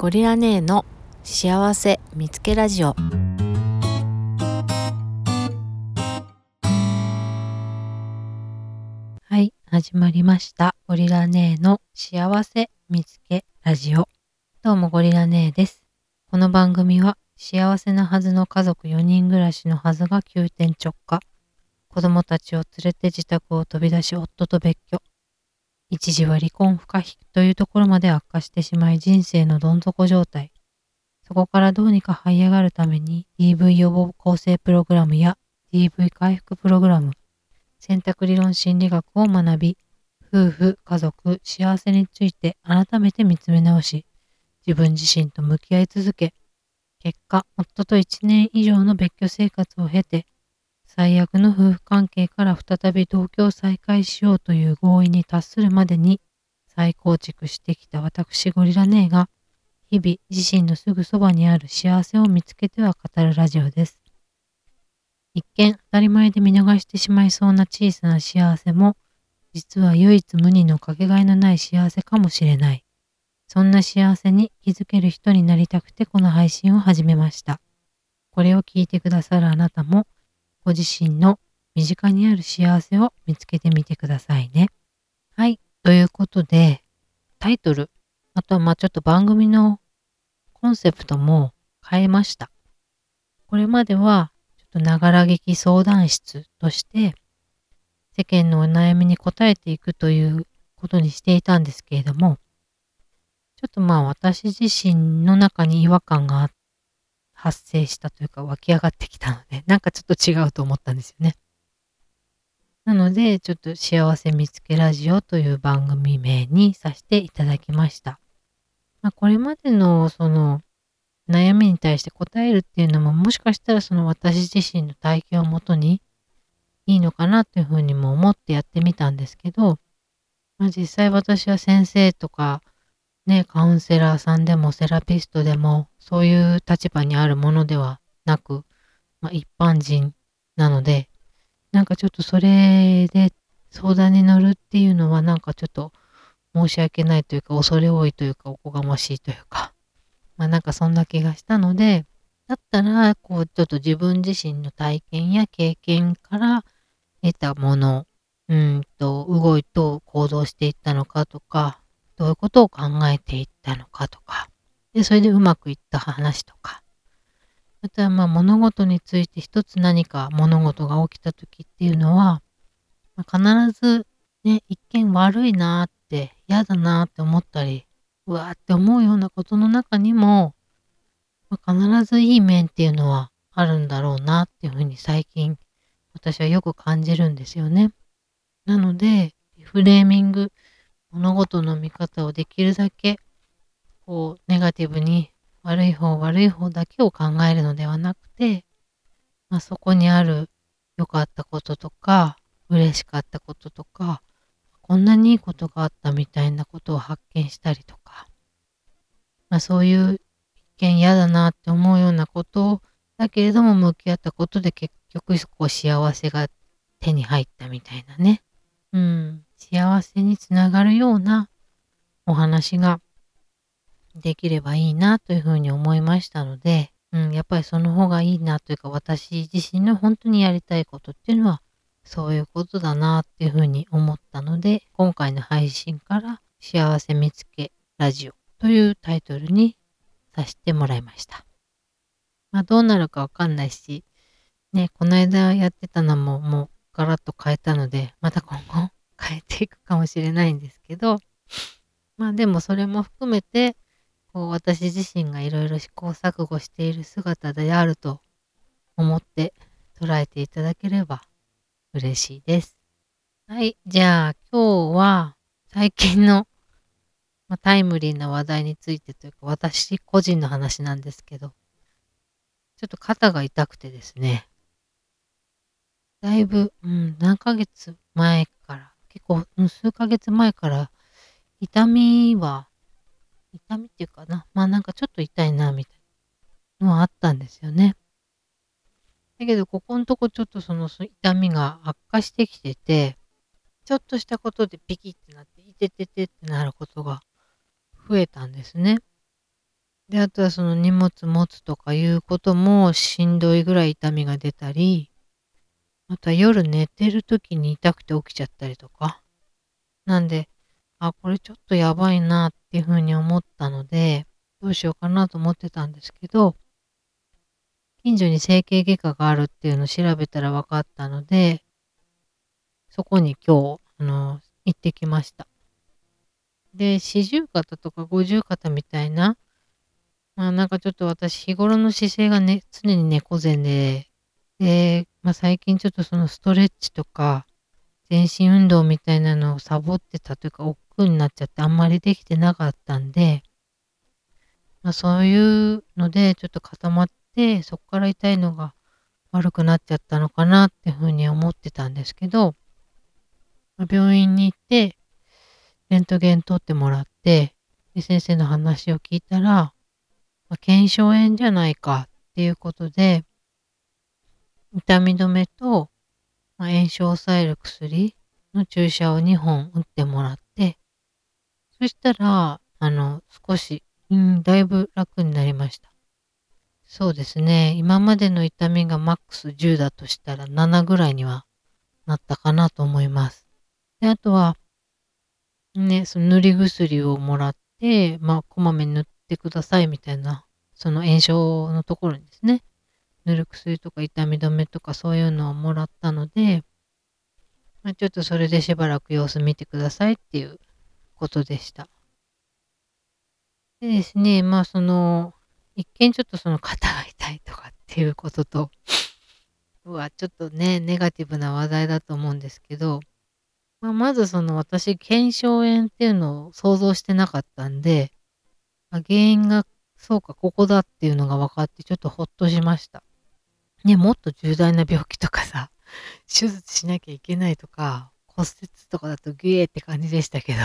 ゴリラ姉の幸せ見つけラジオ。はい始まりました。ゴリラ姉の幸せ見つけラジオ。どうもゴリラ姉です。この番組は幸せなはずの家族4人暮らしのはずが急転直下。子供たちを連れて自宅を飛び出し夫と別居。一時は離婚不可避というところまで悪化してしまい人生のどん底状態。そこからどうにか這い上がるために DV 予防構成プログラムや DV 回復プログラム、選択理論心理学を学び、夫婦、家族、幸せについて改めて見つめ直し、自分自身と向き合い続け、結果、夫と1年以上の別居生活を経て、最悪の夫婦関係から再び同居を再開しようという合意に達するまでに再構築してきた私ゴリラ姉が日々自身のすぐそばにある幸せを見つけては語るラジオです。一見当たり前で見逃してしまいそうな小さな幸せも実は唯一無二のかけがえのない幸せかもしれない。そんな幸せに気づける人になりたくてこの配信を始めました。これを聞いてくださるあなたもご自身の身近にある幸せを見つけてみてくださいね。はい。ということで、タイトル、あとはまあちょっと番組のコンセプトも変えました。これまでは、ちょっとながら劇相談室として、世間のお悩みに答えていくということにしていたんですけれども、ちょっとまあ私自身の中に違和感があっ発生したというか湧き上がってきたので、なんかちょっと違うと思ったんですよね。なので、ちょっと幸せ見つけラジオという番組名にさせていただきました。まあ、これまでのその悩みに対して答えるっていうのももしかしたらその私自身の体験をもとにいいのかなというふうにも思ってやってみたんですけど、まあ、実際私は先生とかね、カウンセラーさんでもセラピストでもそういう立場にあるものではなく、まあ、一般人なので、なんかちょっとそれで相談に乗るっていうのはなんかちょっと申し訳ないというか恐れ多いというかおこがましいというか、まあなんかそんな気がしたので、だったらこうちょっと自分自身の体験や経験から得たもの、うんと動いと行動していったのかとか、どういうことを考えていったのかとか、で、それでうまくいった話とか、あとはまあ物事について一つ何か物事が起きた時っていうのは、まあ、必ずね、一見悪いなって、嫌だなって思ったり、うわーって思うようなことの中にも、まあ、必ずいい面っていうのはあるんだろうなっていうふうに最近私はよく感じるんですよね。なので、フレーミング物事の見方をできるだけ、こう、ネガティブに悪い方悪い方だけを考えるのではなくて、まあ、そこにある良かったこととか、嬉しかったこととか、こんなにいいことがあったみたいなことを発見したりとか、まあ、そういう一見嫌だなって思うようなことをだけれども向き合ったことで結局こう幸せが手に入ったみたいなね。うん。幸せにつながるようなお話ができればいいなというふうに思いましたので、うん、やっぱりその方がいいなというか私自身の本当にやりたいことっていうのはそういうことだなっていうふうに思ったので今回の配信から幸せ見つけラジオというタイトルにさせてもらいました。まあどうなるかわかんないし、ね、この間やってたのももうガラッと変えたので、また今後もしれないんですけど、まあでもそれも含めて、こう私自身がいろいろ試行錯誤している姿であると思って捉えていただければ嬉しいです。はい。じゃあ今日は最近の、まあ、タイムリーな話題についてというか私個人の話なんですけど、ちょっと肩が痛くてですね、だいぶ、うん、何ヶ月前から結構、数ヶ月前から痛みは、痛みっていうかな、まあなんかちょっと痛いな、みたいなのはあったんですよね。だけど、ここのとこちょっとその痛みが悪化してきてて、ちょっとしたことでピキってなって、いてててってなることが増えたんですね。で、あとはその荷物持つとかいうこともしんどいぐらい痛みが出たり、あとは夜寝てる時に痛くて起きちゃったりとか。なんで、あ、これちょっとやばいなっていうふうに思ったので、どうしようかなと思ってたんですけど、近所に整形外科があるっていうのを調べたら分かったので、そこに今日、あの、行ってきました。で、四十肩とか五十肩みたいな、まあなんかちょっと私日頃の姿勢がね、常に猫背で、で、まあ最近ちょっとそのストレッチとか、全身運動みたいなのをサボってたというか、億劫になっちゃってあんまりできてなかったんで、まあそういうのでちょっと固まって、そこから痛いのが悪くなっちゃったのかなっていうふうに思ってたんですけど、まあ、病院に行って、レントゲン取ってもらって、で先生の話を聞いたら、まあ、腱鞘炎じゃないかっていうことで、痛み止めと、まあ、炎症を抑える薬の注射を2本打ってもらって、そしたら、あの、少し、うん、だいぶ楽になりました。そうですね。今までの痛みがマックス10だとしたら7ぐらいにはなったかなと思います。で、あとは、ね、その塗り薬をもらって、まあ、こまめに塗ってくださいみたいな、その炎症のところにですね、塗る薬とか痛み止めとかそういうのをもらったので、まあ、ちょっとそれでしばらく様子見てくださいっていうことでした。でですね、まあその、一見ちょっとその肩が痛いとかっていうことと、うわ、ちょっとね、ネガティブな話題だと思うんですけど、まあ、まずその私、腱鞘炎っていうのを想像してなかったんで、まあ、原因がそうか、ここだっていうのが分かってちょっとほっとしました。ね、もっと重大な病気とかさ、手術しなきゃいけないとか、骨折とかだとギエーって感じでしたけど、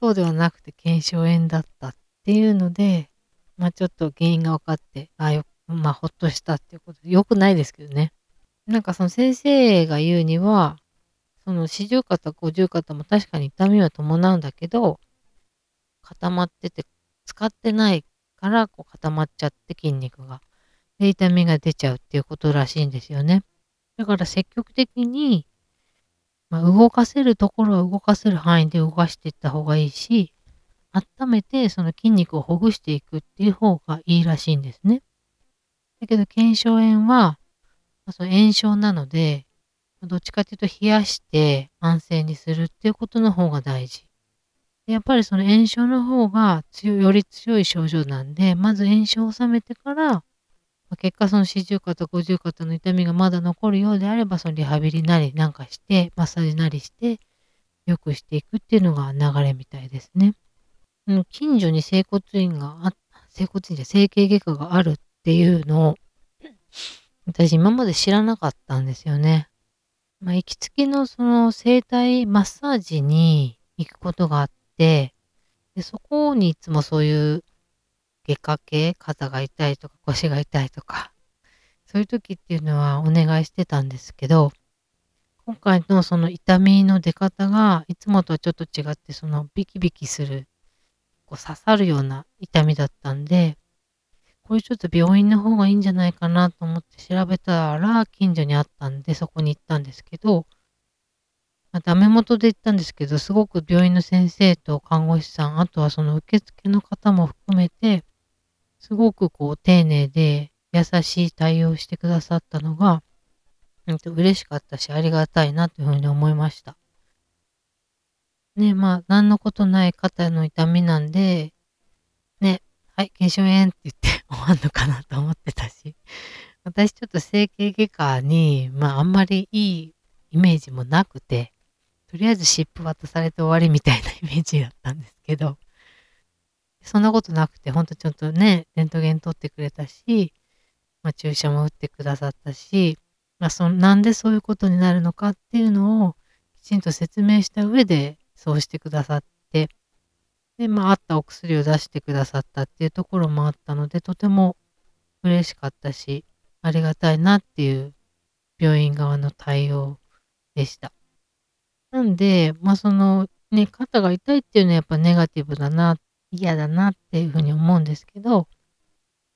そうではなくて腱鞘炎だったっていうので、まあちょっと原因が分かって、あよ、まあほっとしたっていうことで、よくないですけどね。なんかその先生が言うには、その四十肩、五十肩も確かに痛みは伴うんだけど、固まってて、使ってないからこう固まっちゃって筋肉が。で、痛みが出ちゃうっていうことらしいんですよね。だから積極的に、まあ、動かせるところは動かせる範囲で動かしていった方がいいし、温めてその筋肉をほぐしていくっていう方がいいらしいんですね。だけど、腱鞘炎は、まあ、その炎症なので、どっちかというと冷やして安静にするっていうことの方が大事。やっぱりその炎症の方が強より強い症状なんで、まず炎症を収めてから、結果その四十肩、五十肩の痛みがまだ残るようであれば、そのリハビリなりなんかして、マッサージなりして、良くしていくっていうのが流れみたいですね。う、近所に整骨院があ、整骨院じゃ整形外科があるっていうのを、私今まで知らなかったんですよね。まあ、行きつけのその整体マッサージに行くことがあって、でそこにいつもそういう外科系、肩が痛いとか腰が痛いとか、そういう時っていうのはお願いしてたんですけど、今回のその痛みの出方がいつもとはちょっと違って、そのビキビキする、こう刺さるような痛みだったんで、これちょっと病院の方がいいんじゃないかなと思って調べたら近所にあったんでそこに行ったんですけど、まあ、ダメ元で行ったんですけど、すごく病院の先生と看護師さん、あとはその受付の方も含めて、すごくこう丁寧で優しい対応してくださったのが、うん、と嬉しかったし、ありがたいなというふうに思いました。ね、まあ、何のことない肩の痛みなんで、ね、はい、腱鞘炎って言って 終わんのかなと思ってたし、私ちょっと整形外科に、まあ、あんまりいいイメージもなくて、とりあえず湿布渡されて終わりみたいなイメージだったんですけど、そんなことなくて、ほんとちょっとね、レントゲン取ってくれたし、まあ、注射も打ってくださったし、まあ、そなんでそういうことになるのかっていうのをきちんと説明した上でそうしてくださって、で、まあ、あったお薬を出してくださったっていうところもあったので、とても嬉しかったし、ありがたいなっていう病院側の対応でした。なんで、まあ、その、ね、肩が痛いっていうのはやっぱネガティブだなっ嫌だなっていうふうに思うんですけど、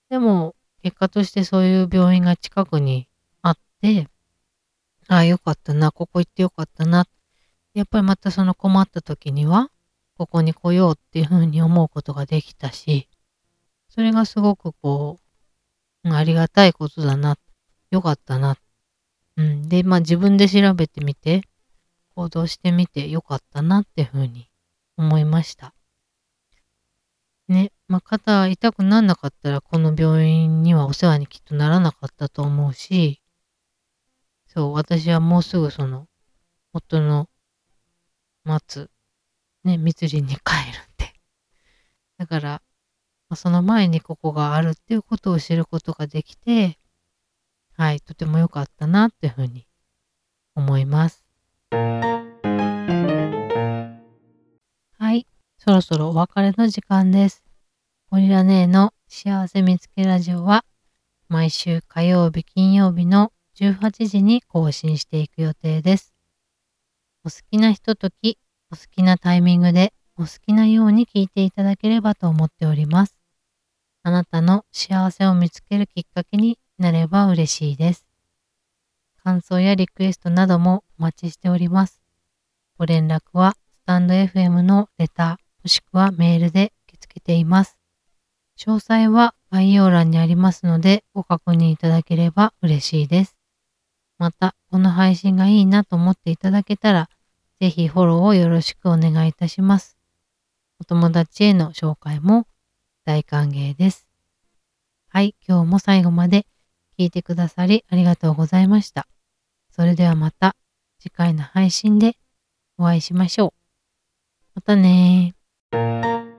でも結果としてそういう病院が近くにあって、ああ、よかったな、ここ行ってよかったな。やっぱりまたその困った時には、ここに来ようっていうふうに思うことができたし、それがすごくこう、ありがたいことだな、よかったな。うん。で、まあ自分で調べてみて、行動してみてよかったなっていうふうに思いました。ね、まあ、肩痛くなんなかったらこの病院にはお世話にきっとならなかったと思うし、そう、私はもうすぐその、夫の待つ、ね、密林に帰るんで。だから、まあ、その前にここがあるっていうことを知ることができて、はい、とても良かったなっていうふうに思います。そろそろお別れの時間です。ゴリラ姉の幸せ見つけラジオは毎週火曜日、金曜日の18時に更新していく予定です。お好きなひととき、お好きなタイミングで、お好きなように聞いていただければと思っております。あなたの幸せを見つけるきっかけになれば嬉しいです。感想やリクエストなどもお待ちしております。ご連絡はスタンド FM のレターもしくはメールで受け付けています。詳細は概要欄にありますのでご確認いただければ嬉しいです。また、この配信がいいなと思っていただけたら、ぜひフォローをよろしくお願いいたします。お友達への紹介も大歓迎です。はい、今日も最後まで聞いてくださりありがとうございました。それではまた次回の配信でお会いしましょう。またね Música